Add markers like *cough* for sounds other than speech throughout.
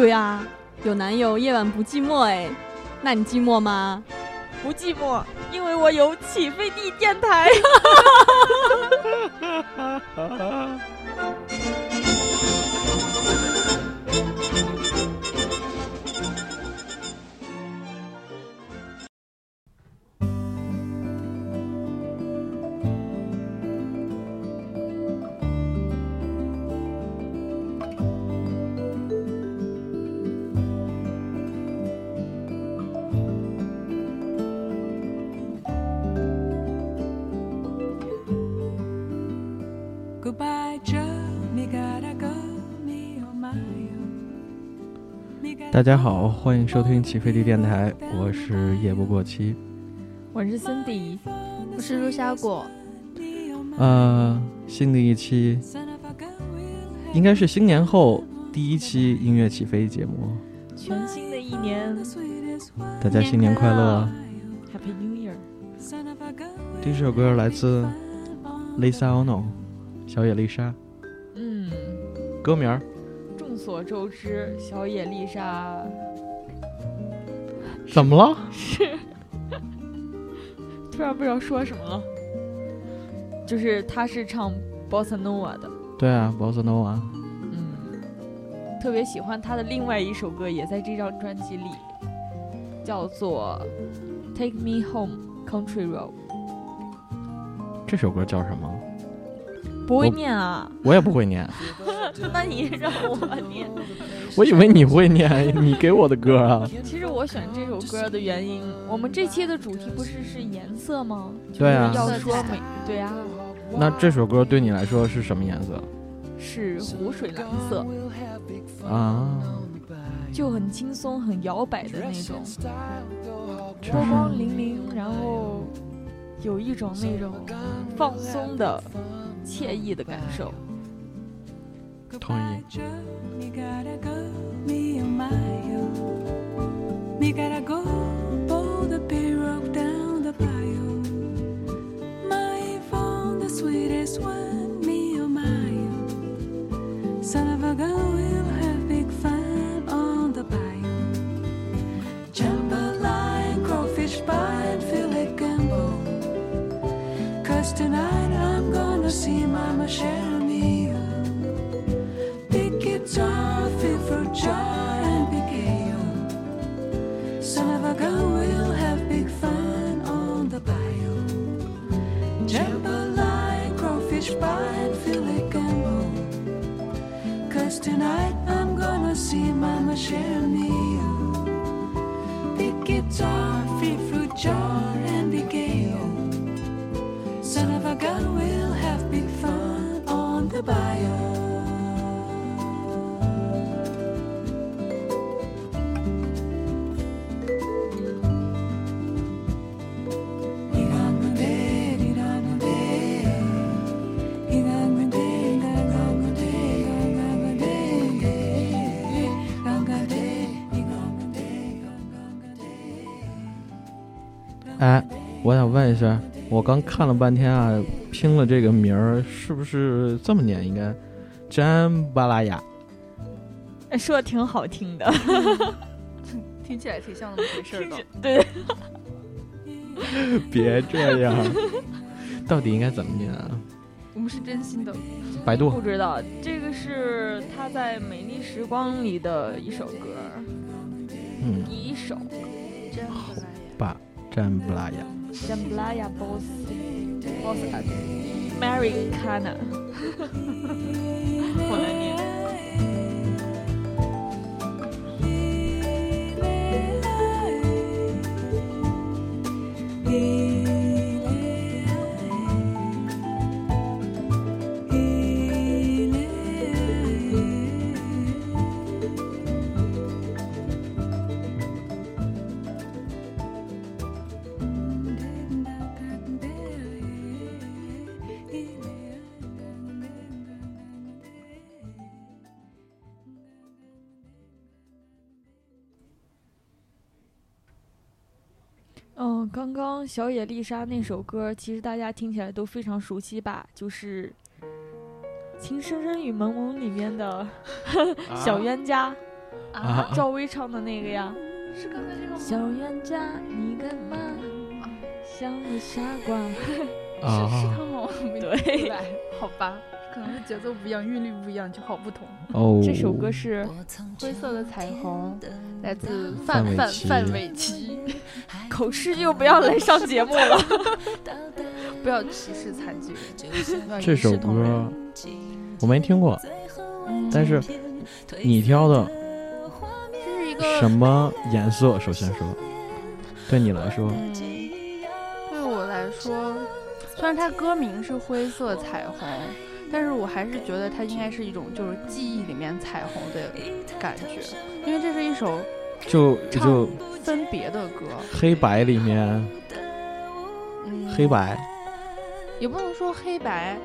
对啊，有男友夜晚不寂寞哎，那你寂寞吗？不寂寞，因为我有起飞地电台。*laughs* 大家好，欢迎收听起飞地电台，我是夜不过期，我是森迪，我是陆小果。呃，新的一期应该是新年后第一期音乐起飞节目，全新的一年，大家新年快乐，Happy New Year。这首歌来自 Lisa Ono，小野丽莎，嗯，歌名儿。众所周知，小野丽莎怎么了？是 *laughs* 突然不知道说什么了。就是她是唱 Bossa Nova 的。对啊，Bossa Nova。嗯，特别喜欢她的另外一首歌，也在这张专辑里，叫做《Take Me Home Country Road》。这首歌叫什么？不会念啊！我也不会念。*laughs* 那你让我念？*laughs* 我以为你会念，你给我的歌啊。其实我选这首歌的原因，我们这期的主题不是是颜色吗？对啊。要说美，对啊。那这首歌对你来说是什么颜色？是湖水蓝色。啊。就很轻松、很摇摆的那种，波光粼粼，然后有一种那种放松的。惬意的感受。同意。See Mama share me. Big guitar, 我刚看了半天啊，拼了这个名儿是不是这么念？应该，詹巴拉雅。哎，说的挺好听的，*laughs* 听起来挺像那么回事的。对。*laughs* 别这样，到底应该怎么念啊？我们是真心的。百度。不知道，这个是他在《美丽时光》里的一首歌。嗯。第一首。好吧，詹布拉雅。jambalaya both both marry Kana. 刚刚小野丽莎那首歌，其实大家听起来都非常熟悉吧？就是《情深深雨蒙蒙》里面的小冤家。啊赵薇唱的那个呀。是刚才这个吗？小冤家，你干嘛像个傻瓜？*laughs* 是是啊他吗？我 *laughs* 没对好吧，可能是节奏不一样，韵律不一样，就好不同。哦，这首歌是灰色的彩虹，来自范范范玮琪。*laughs* 口吃就不要来上节目了。*laughs* 不要歧视残疾人，*laughs* 这首歌我没听过，嗯但是你挑的这是一个什么颜色？首先说，对你来说，嗯，对我来说，虽然它歌名是灰色彩虹，但是我还是觉得它应该是一种就是记忆里面彩虹的感觉，因为这是一首就唱就分别的歌，黑白里面。嗯，黑白。也不能说黑白，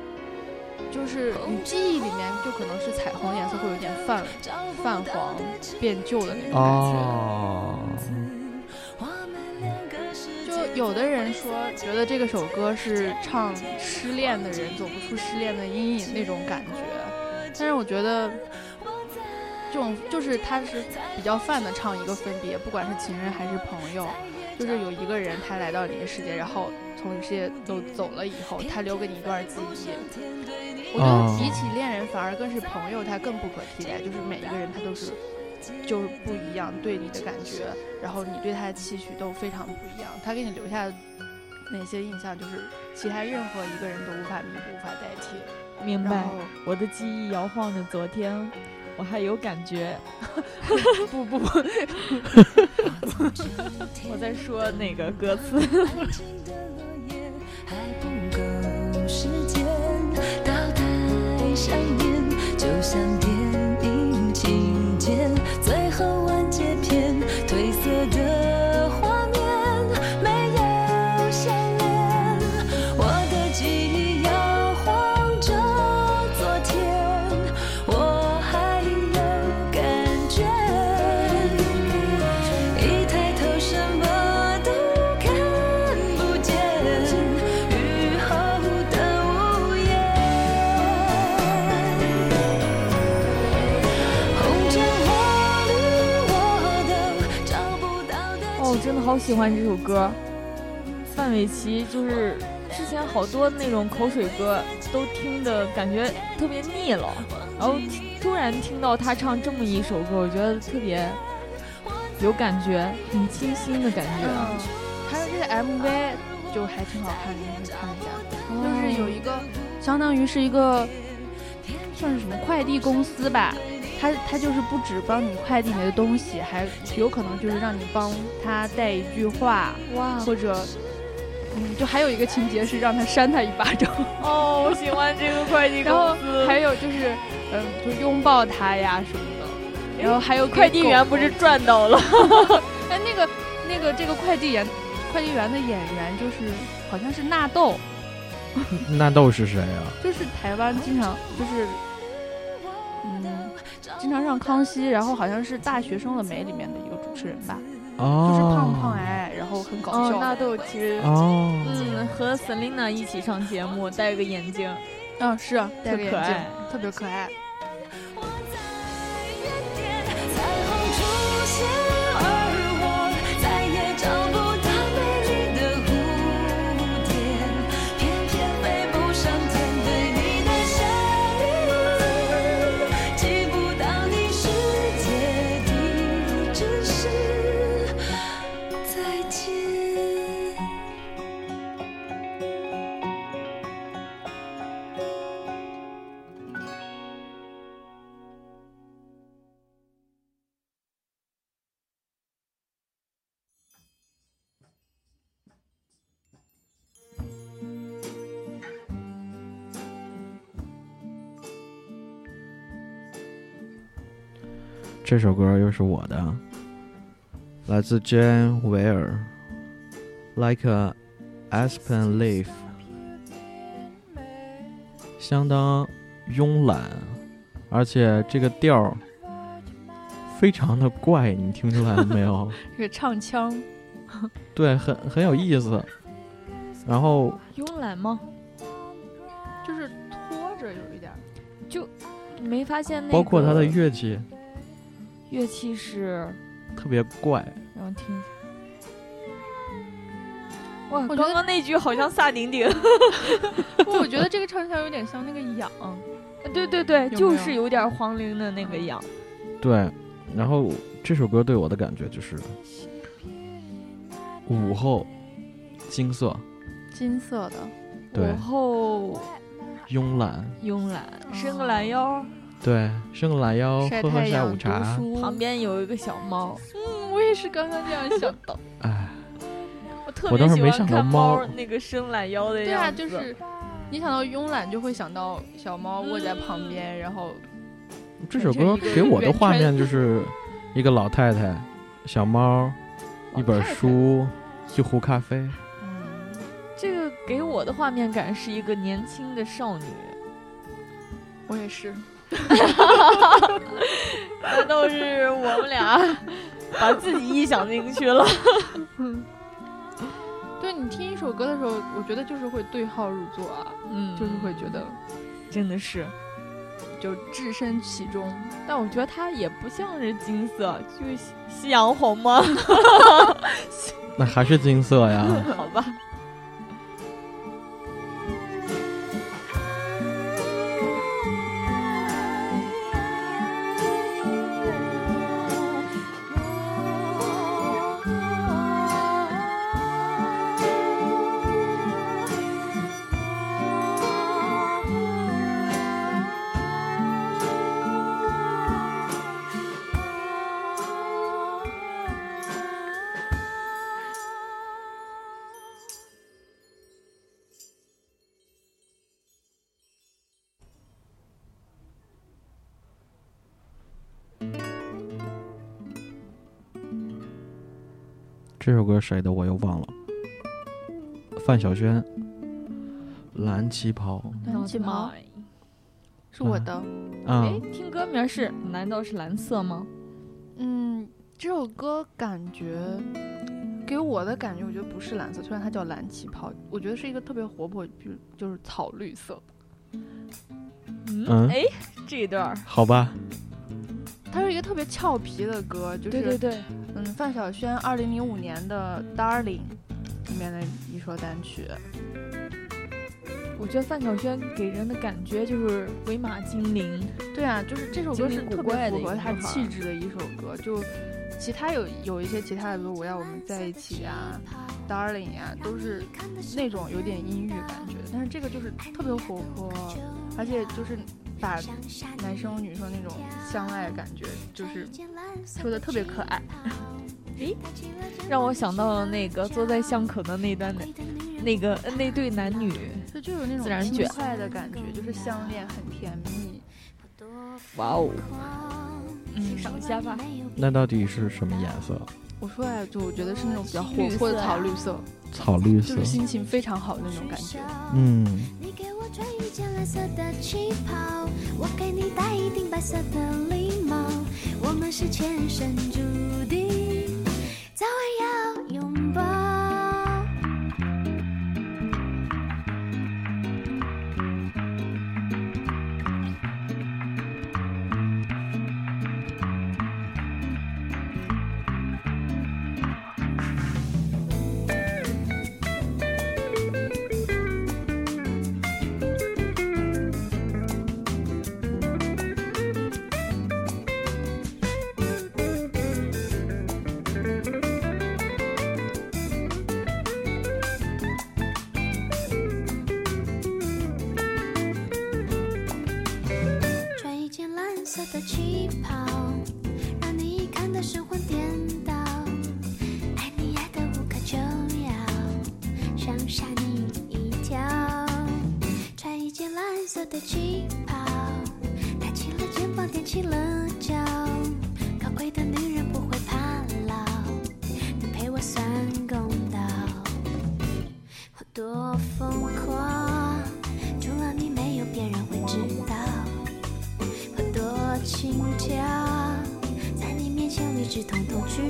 就是你记忆里面就可能是彩虹颜色会有点泛泛黄变旧的那种感觉。哦，就有的人说，觉得这个首歌是唱失恋的人走不出失恋的阴影那种感觉，但是我觉得，这种就是他是比较泛的唱一个分别，不管是情人还是朋友，就是有一个人他来到你的世界，然后从你世界都走了以后，他留给你一段记忆。我觉哦得比起恋人，反而更是朋友，他更不可替代，就是每一个人他都是。就是不一样，对你的感觉，然后你对他的期许都非常不一样。他给你留下的那些印象，就是其他任何一个人都无法弥补、无法代替。明白，我的记忆摇晃着昨天，我还有感觉。*laughs* 不不不，*laughs* 我在说那个歌词。*laughs* 哦，真的好喜欢这首歌。范玮琪就是之前好多那种口水歌都听的感觉特别腻了，然后突然听到他唱这么一首歌，我觉得特别有感觉，很清新的感觉。嗯，还有这个 MV 就还挺好看的，你可以看一下。就是有一个，相当于是一个算是什么快递公司吧，他他就是不只帮你快递你的东西，还有可能就是让你帮他带一句话，哇或者。嗯，就还有一个情节是让他扇他一巴掌，哦，我喜欢这个快递然后公司。还有就是，嗯，就拥抱他呀什么的，然后还有快递员不是赚到了？*laughs* *laughs* 哎，那个那个这个快递员，快递员的演员就是好像是纳豆，纳豆是谁啊？就是台湾经常就是，嗯，经常上康熙，然后好像是《大学生的美》里面的一个主持人吧，哦，就是胖胖矮矮，然后很搞哦，笑。纳豆其实哦，嗯，和 Selina 一起上节目，戴个眼镜，嗯，是啊戴个眼镜特可爱，特别可爱。这首歌又是我的，来自 Jane Ware，《Like a Aspen Leaf》，相当慵懒，而且这个调儿非常的怪，你听出来了没有？*laughs* 这个唱腔，对，很很有意思。然后慵懒吗？就是拖着有一点。就没发现那个包括他的乐器，乐乐器是，特别怪。让我听一下。哇，我觉得刚刚那句好像萨顶顶。不 *laughs* 我觉得这个唱起来有点像那个痒，*laughs* 对对对，有有就是有点黄龄的那个痒。对，然后这首歌对我的感觉就是午后金色金色的。午后慵懒，慵懒，伸个懒腰，对，伸个懒腰，喝喝下午茶，旁边有一个小猫。嗯，我也是刚刚这样想到。哎，我特我倒是没别喜欢看想到猫猫那个伸懒腰的对啊，样子。就是你想到慵懒，就会想到小猫卧在旁边，然后这首歌给我的画面就是一个老太太、小猫、一本书、一壶咖啡。嗯，这个给我的画面感是一个年轻的少女。我也是。*laughs* 难道是我们俩把自己臆想进去了？*laughs* 对你听一首歌的时候，我觉得就是会对号入座啊，嗯就是会觉得真的是，就置身其中。但我觉得它也不像是金色，就是夕夕阳红吗？*laughs* 那还是金色呀。好吧。这首歌谁的我又忘了。范晓萱，《蓝旗袍蓝旗袍是我的。》啊哎，，听歌名是？难道是蓝色吗？嗯，这首歌感觉给我的感觉，我觉得不是蓝色，虽然它叫蓝旗袍，我觉得是一个特别活泼，比如就是草绿色。嗯哎，这一段儿，好吧，它是一个特别俏皮的歌，就是对对对，嗯，范晓萱二零零五年的《Darling》里面的一首单曲。我觉得范晓萱给人的感觉就是鬼马精灵，对啊，就是这首歌是古特别符合她气质的一首歌。就其他有有一些其他的歌，我要我们在一起啊、Darling 呀、都是那种有点阴郁感觉的。但是这个就是特别活泼，而且就是把男生女生那种相爱感觉，就是说的特别可爱。让我想到了那个坐在巷口的那段的，那个呃那对男女，就就有那种轻自然卷快的感觉，就是相恋很甜蜜。哇哦，嗯，赏一下吧。那到底是什么颜色？我说呀就我觉得是那种比较活泼的草绿色，草绿色就是。心情非常好的那种感觉。嗯，你给我穿一件蓝色的旗袍，我给你戴一顶白色的礼帽，我们是前生注定，早晚要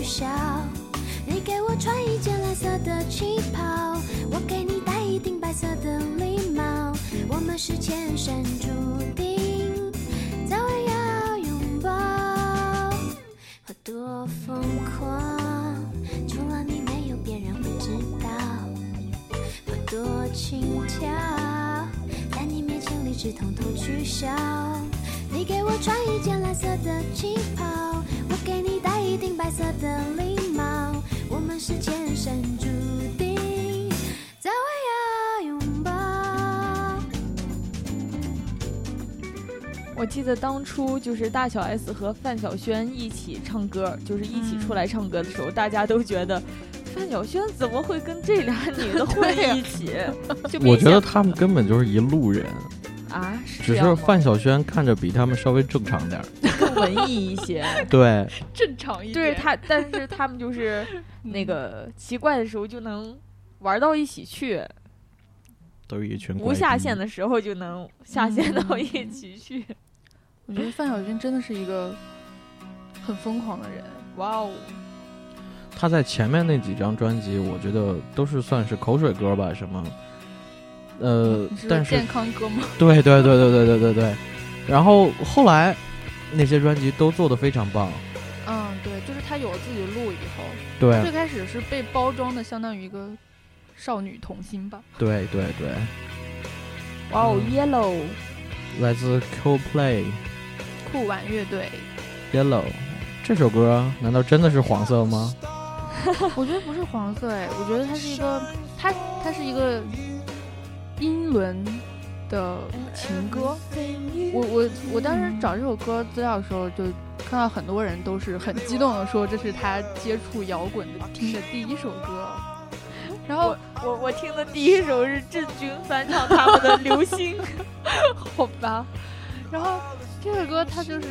笑，你给我穿一件蓝色的旗袍，我给你戴一顶白色的礼帽，我们是前生注定，早晚要拥抱，我多疯狂，除了你没有别人会知道，我多轻佻，在你面前理智统统取消，你给我穿一件蓝色的旗袍。记得当初就是大小 S 和范晓萱一起唱歌，就是一起出来唱歌的时候，大家都觉得范晓萱怎么会跟这俩女的混一起？就我觉得他们根本就是一路人，啊，是只是范晓萱看着比他们稍微正常点儿。更文艺一些。*laughs* 对，*laughs* 正常一些。对他，但是他们就是那个奇怪的时候就能玩到一起去，都是一群不下线的时候就能下线到一起去。我觉得范晓萱真的是一个很疯狂的人。哇哦，他在前面那几张专辑，我觉得都是算是口水歌吧，什么，呃，是但是健康歌吗？*laughs* 对对对对对对对对，然后后来那些专辑都做得非常棒，嗯，对，就是她有了自己的路以后，对最开始是被包装的相当于一个少女童星吧。对对对，哇哦嗯，Yellow，来自 Coldplay 酷玩乐队，Yellow 这首歌难道真的是黄色吗？我觉得不是黄色哎，我觉得它是一个，它它是一个英伦的情歌。我我我当时找这首歌资料的时候，就看到很多人都是很激动的说这是他接触摇滚的听的第一首歌。然后我我我听的第一首是郑钧翻唱他们的《流星》，*laughs* 好吧，然后这个歌它就是，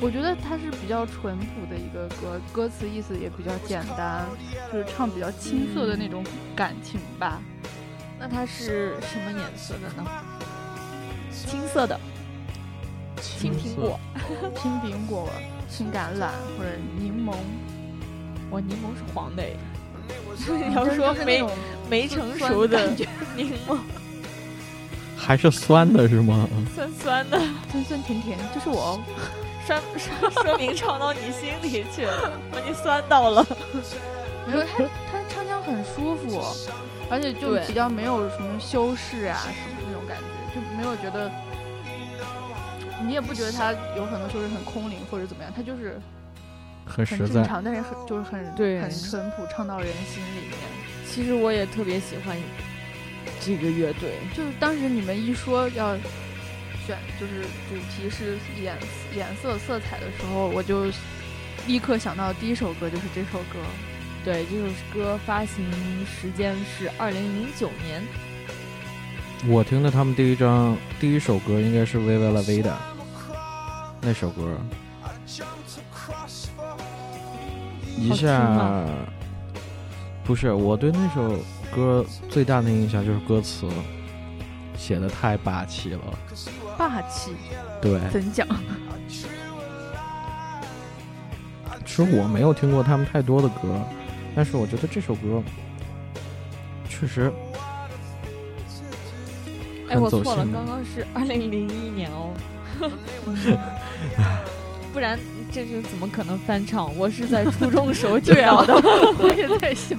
我觉得它是比较淳朴的一个歌，歌词意思也比较简单，就是唱比较青涩的那种感情吧。那它是什么颜色的呢？青色的，青苹果，*laughs* 青苹果、青橄榄或者柠檬，哇，柠檬是黄的哎。*laughs* 你要说没没成熟的感觉，柠檬，还是酸的是吗？酸酸的，酸酸甜甜，就是我哦。酸说说明唱到你心里去了，把你酸到了。没有他，他唱腔很舒服，而且就比较没有什么修饰啊什么那种感觉，就没有觉得，你也不觉得他有很多时候是很空灵或者怎么样，他就是很实在。很正常，但是很就是很对很淳朴，唱到人心里面。其实我也特别喜欢这个乐队，就是当时你们一说要选，就是主题是颜颜色色彩的时候，我就立刻想到第一首歌就是这首歌。对，这首歌发行时间是二零零九年。我听的他们第一张第一首歌应该是《Viva La Vida》那首歌，一下不是我对那首歌最大的印象就是歌词写的太霸气了，霸气对，怎讲？其实我没有听过他们太多的歌，但是我觉得这首歌确实哎，我错了，刚刚是 *laughs* 二零零一年哦，*laughs* 不然这是怎么可能翻唱？我是在初中时候 *laughs* 听到的。我也在想。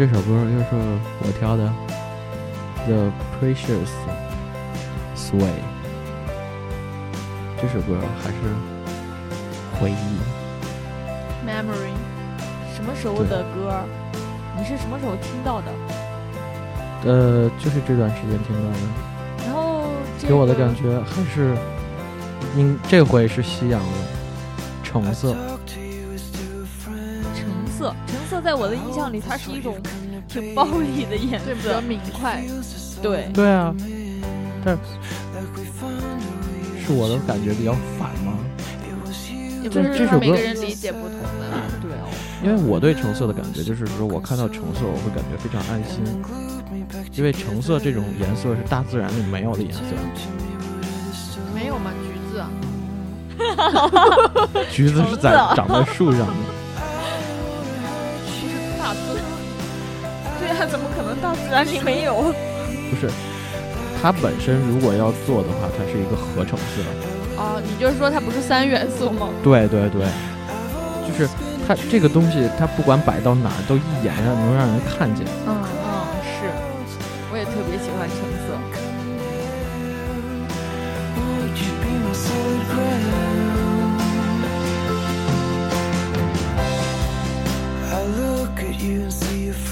这首歌又是我挑的，《The Precious Sway》。这首歌还是回忆，Memory，什么时候的歌？你是什么时候听到的？呃，就是这段时间听到的，然后这给我的感觉还是，应这回是夕阳的，橙色。的印象里，它是一种挺暴力的颜对，比较。明快。对，对啊，这 Like we found a way. 是我的感觉比较反吗是这首歌每个人理解不同的。对哦，因为我对橙色的感觉就是说，我看到橙色我会感觉非常安心因为橙色这种颜色是大自然里没有的颜色。没有吗？橘子啊，橘子是在长在树上的，自然里没有？不是。它本身如果要做的话，它是一个合成色。哦，你就是说它不是三元素吗？对对对，就是它这个东西，它不管摆到哪儿，都一眼让能让人看见。嗯嗯，是，我也特别喜欢橙色。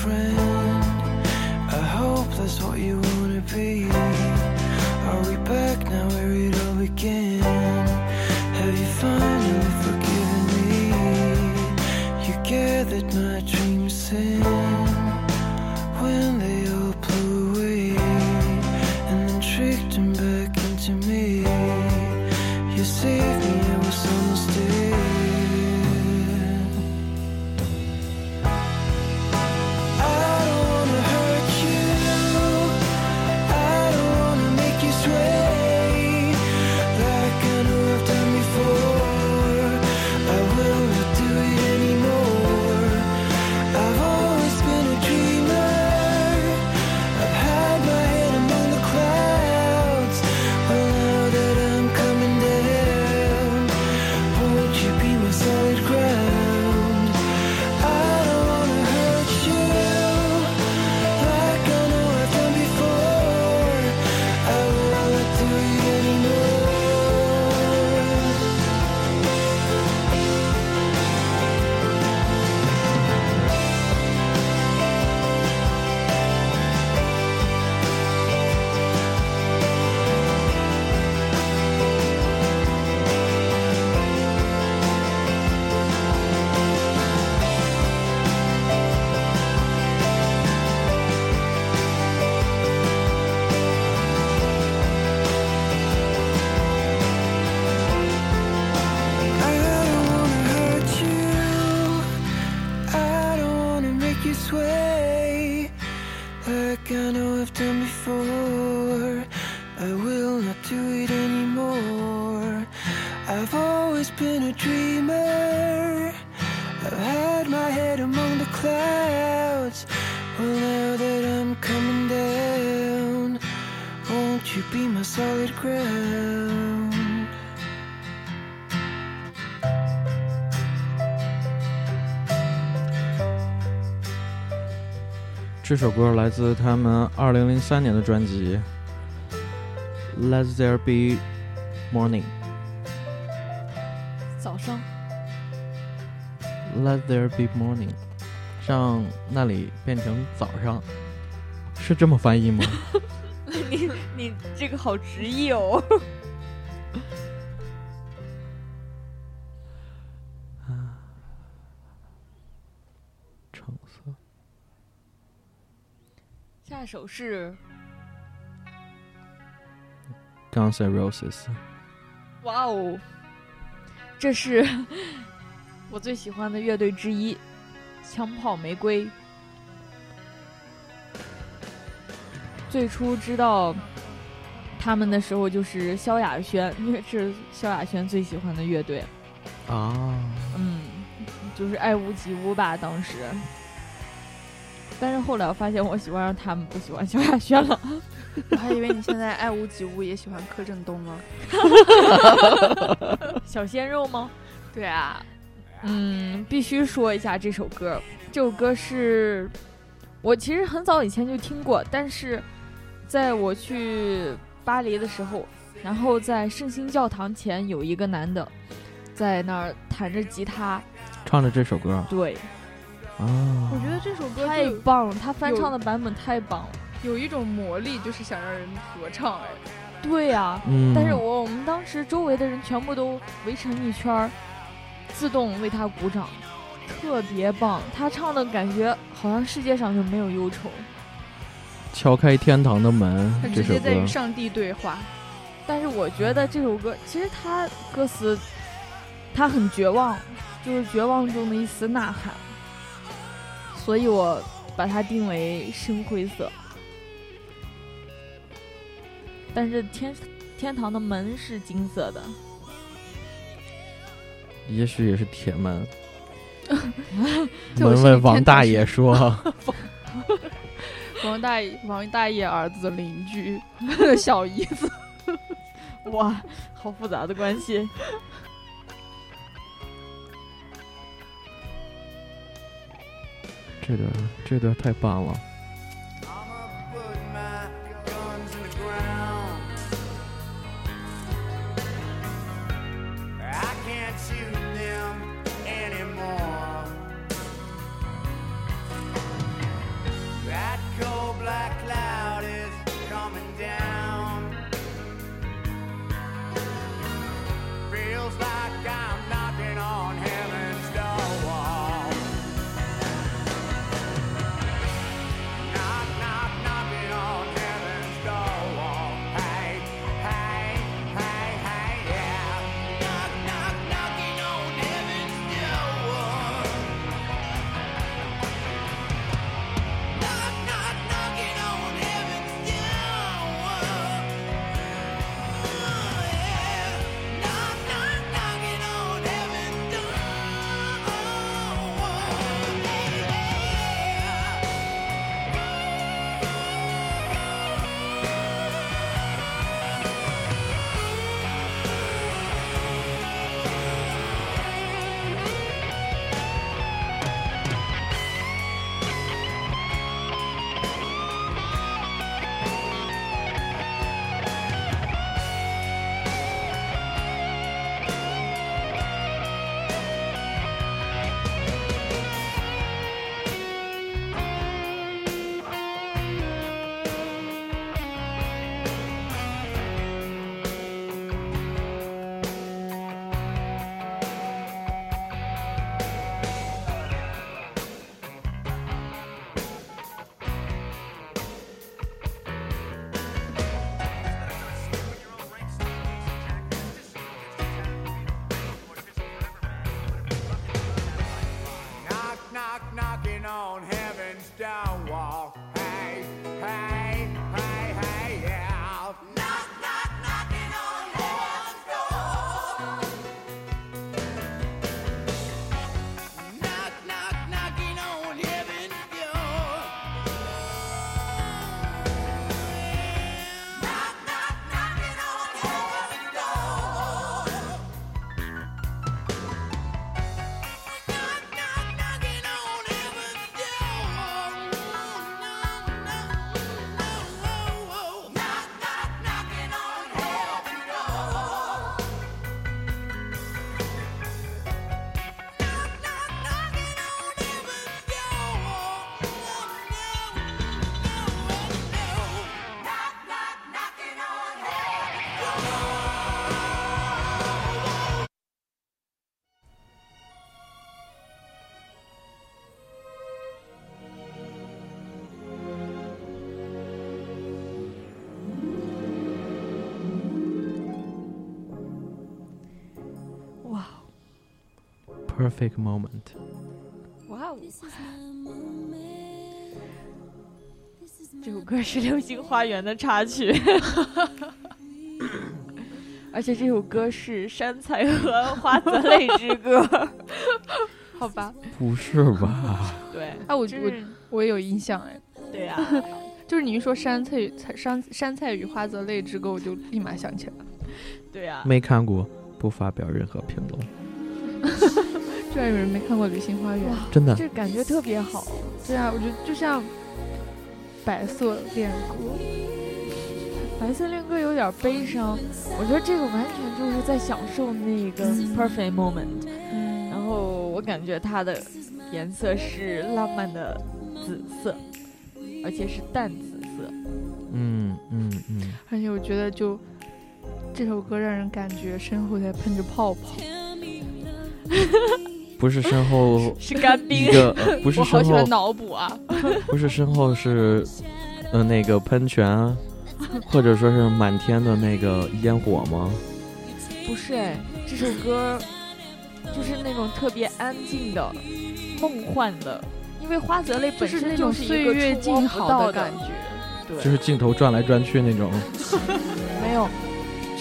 Would what you wanna be. Are we back now where it all began? Have you finally forgiven me? You gathered my dreams in not do it anymore. I've always been a dreamer. I've had my head among the clouds. Well, now that I'm coming down, won't you be my solid ground? 这首歌来自他们二零零三年的专辑《 Let There Be Morning》。早上 Let there be morning，让那里变成早上，是这么翻译吗？你你这个好直译哦。橙色，下首是 Guns N' Roses，哇哦，这是 *laughs* 我最喜欢的乐队之一，枪炮玫瑰。最初知道他们的时候就是萧亚轩，因为是萧亚轩最喜欢的乐队，啊，嗯，就是爱屋及乌吧当时。但是后来我发现我喜欢上他们，不喜欢萧亚轩了。*laughs* 我还以为你现在爱屋及乌，也喜欢柯震东呢。*laughs* 小鲜肉吗？对啊，嗯，必须说一下这首歌。这首歌是我其实很早以前就听过，但是在我去巴黎的时候，然后在圣心教堂前有一个男的在那儿弹着吉他，唱着这首歌对，啊我，觉得这首歌太棒了，他翻唱的版本太棒了。有一种魔力，就是想让人合唱。哎，对呀、嗯，但是我我们当时周围的人全部都围成一圈儿，自动为他鼓掌，特别棒。他唱的感觉好像世界上就没有忧愁。敲开天堂的门他直接在与上帝对话。但是我觉得这首歌其实他歌词，他很绝望，就是绝望中的一丝呐喊，所以我把它定为深灰色。但是天天堂的门是金色的，也许也是铁门。*laughs* 在我问问王大爷说 *laughs* 王大爷，王大爷儿子的邻居，*laughs* 小姨子。哇，好复杂的关系。这段这段太棒了，perfect moment。哇哦！这首歌是《流星花园》的插曲。*laughs* 而且这首歌是山菜和花泽类之歌。*laughs* 好吧，不是吧？对，啊，我我就是我也有印象哎，对呀、*laughs* 就是你一说山菜与菜山山菜与花泽类之歌，我就立马想起来了。对呀、没看过，不发表任何评论。居然有人没看过《流星花园》？真的，这感觉特别好。对啊，我觉得就像白色恋歌，白色恋歌有点悲伤，我觉得这个完全就是在享受那个 perfect moment。嗯，然后我感觉它的颜色是浪漫的紫色，而且是淡紫色。嗯嗯嗯，而且我觉得就这首歌让人感觉身后在喷着泡泡。*laughs* 不是身后 *laughs* 是干一冰，个，呃不是我好身后喜欢，脑补啊！*laughs* 不是身后是，呃，那个喷泉，*laughs* 或者说是满天的那个烟火吗？不是哎，这首歌就是那种特别安静的、梦幻的，因为花泽类本身就是那种是一个岁月静好的感觉。对，就是镜头转来转去那种。没有。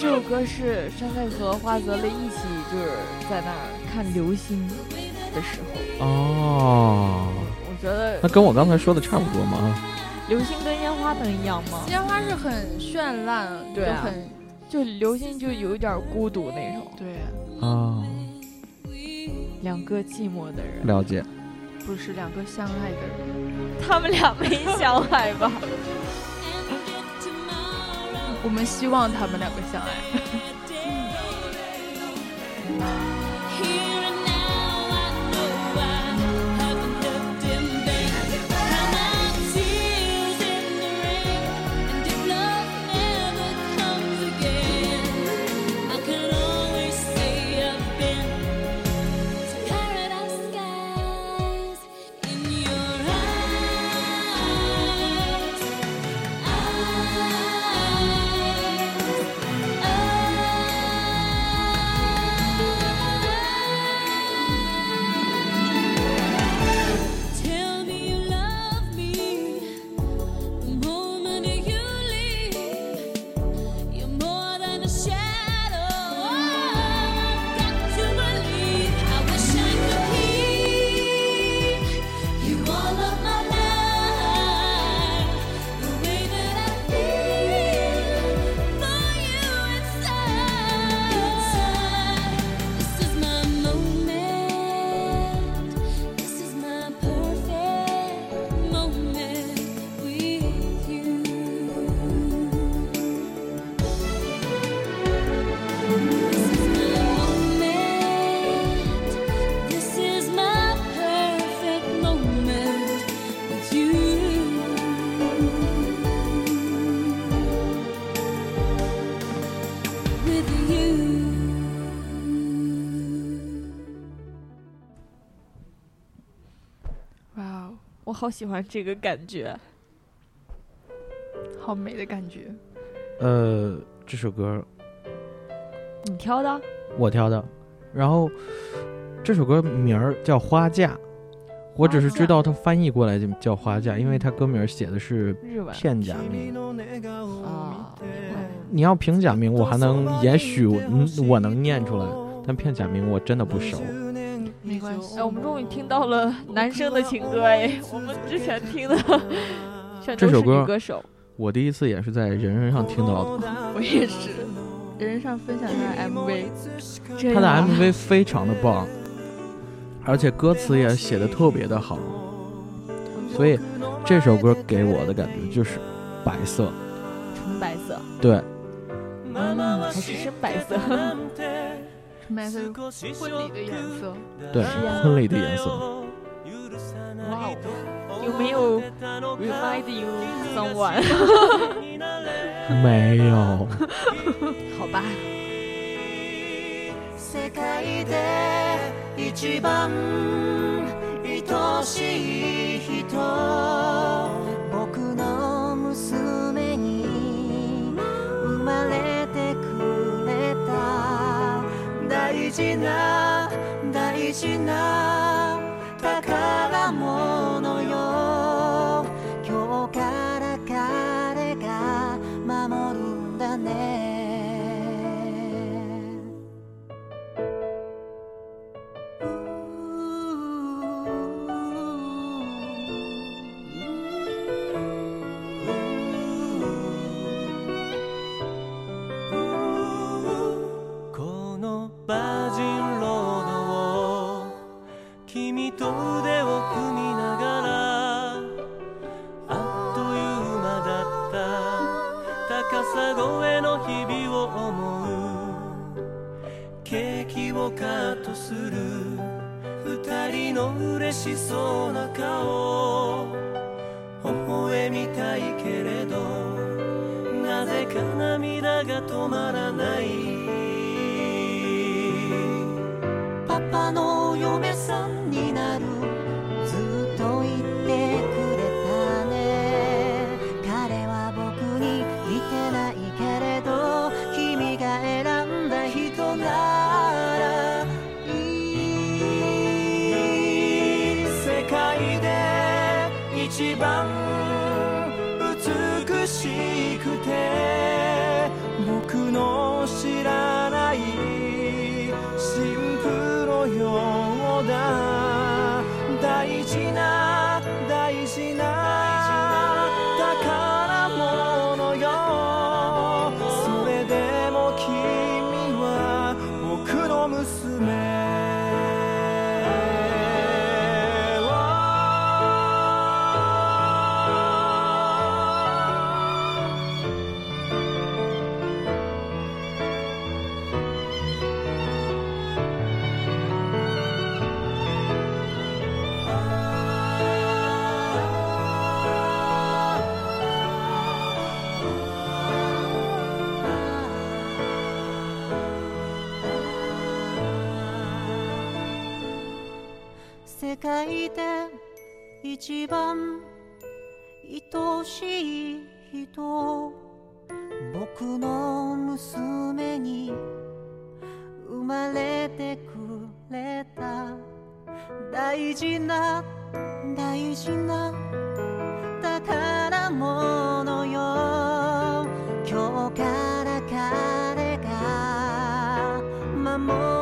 这首歌是山菜和花泽类一起就是在那儿看流星的时候，哦，我觉得那跟我刚才说的差不多嘛。流星跟烟花能一样吗？烟花是很绚烂，对啊就很就流星就有一点孤独那种，对，啊，两个寂寞的人，了解。不是两个相爱的人。他们俩没相爱吧？*laughs* 我们希望他们两个相爱。哇好喜欢这个感觉。好美的感觉。呃，这首歌你挑的？我挑的，然后这首歌名儿叫《花嫁》，我只是知道它翻译过来就叫花嫁，因为它歌名儿写的是日文片假名。啊，你要平假名，我还能，也许嗯我能念出来，但片假名我真的不熟。没关系哎，我们终于听到了男生的情歌哎，我们之前听的 *laughs* 全都是这首歌女歌手。我第一次也是在人人上听到的，*laughs* 我也是。人人上分享他的 MV，他的 MV 非常的棒，而且歌词也写的特别的好，所以这首歌给我的感觉就是白色，纯白色，对，嗯，还是深白色。*laughs* 纯白色是婚礼的颜色。对是呀，婚礼的颜色。哇哦，有没有 remind you someone？*laughs* 没有，*laughs* 好吧，世界で一番愛しい人 大事な大事な宝物よ。とする。二人の嬉しそうな顔。微笑みたいけれどなぜか涙が止まらない。世界で一番愛しい人僕の娘に生まれてくれた大事な大事な宝物よ。今日から彼が守る。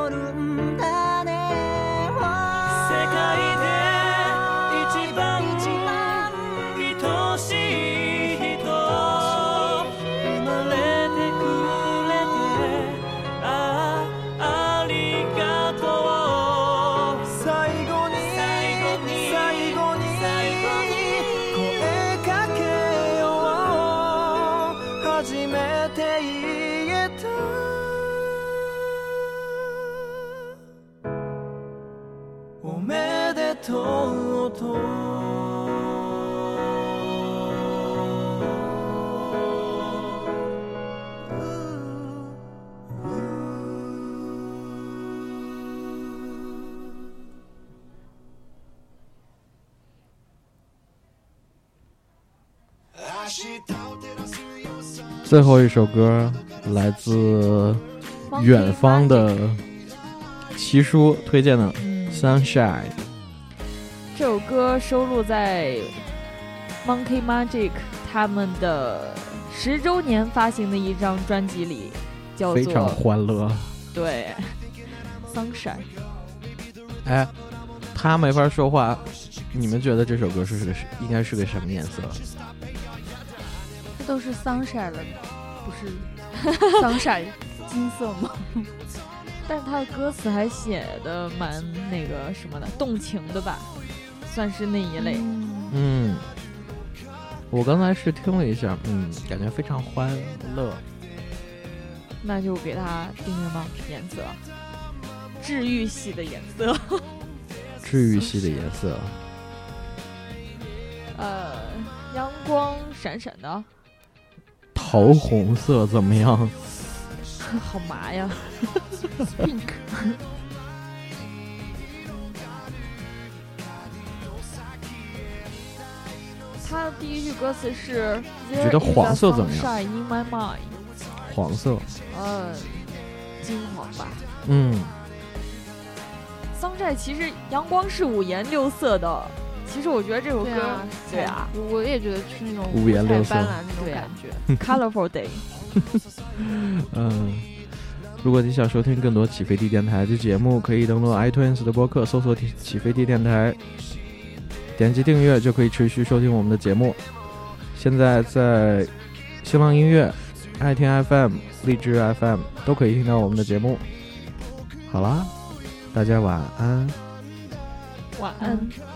最后一首歌来自远方的奇叔推荐的《嗯，Sunshine》。这首歌收录在 Monkey Magic 他们的十周年发行的一张专辑里，叫做非常欢乐。对 Sunshine。哎，他没法说话，你们觉得这首歌是个是应该是个什么颜色？这都是 sunshine 了，不是 *laughs* sunshine 金色吗？*laughs* 但是他的歌词还写的蛮那个什么的，动情的吧，算是那一类。嗯，我刚才是听了一下，嗯，感觉非常欢乐。那就给他定个吧颜色，治愈系的颜色。*laughs* 治愈系的颜色，呃，阳光闪闪的，桃红色怎么样？*laughs* 好麻呀，pink。*laughs* 他的第一句歌词是觉得黄色怎么样 Shine in my mind，黄色。呃，金黄吧。嗯，桑寨其实阳光是五颜六色的，其实我觉得这首歌对啊，对啊我也觉得是那种五颜六色彩斑斓那种感觉。*laughs* colorful day。*laughs* 嗯，如果你想收听更多起飞地电台的节目，可以登录 iTunes 的播客，搜索“起起飞地电台”，点击订阅就可以持续收听我们的节目。现在在新浪音乐、爱听 FM、荔枝 FM 都可以听到我们的节目。好啦，大家晚安。晚安。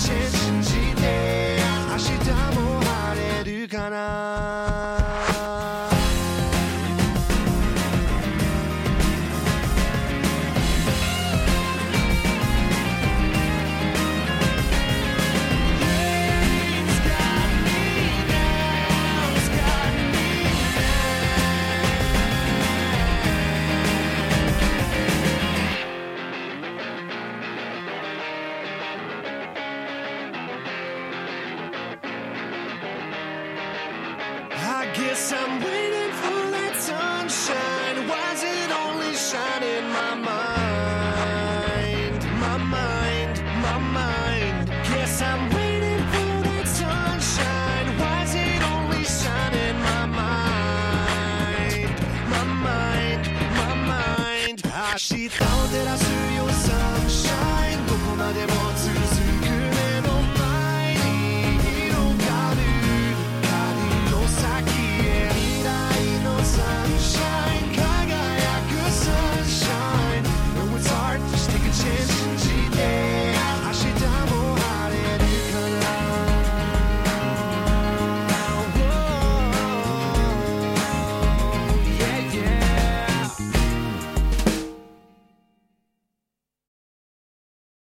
信じて明日も晴れるかな。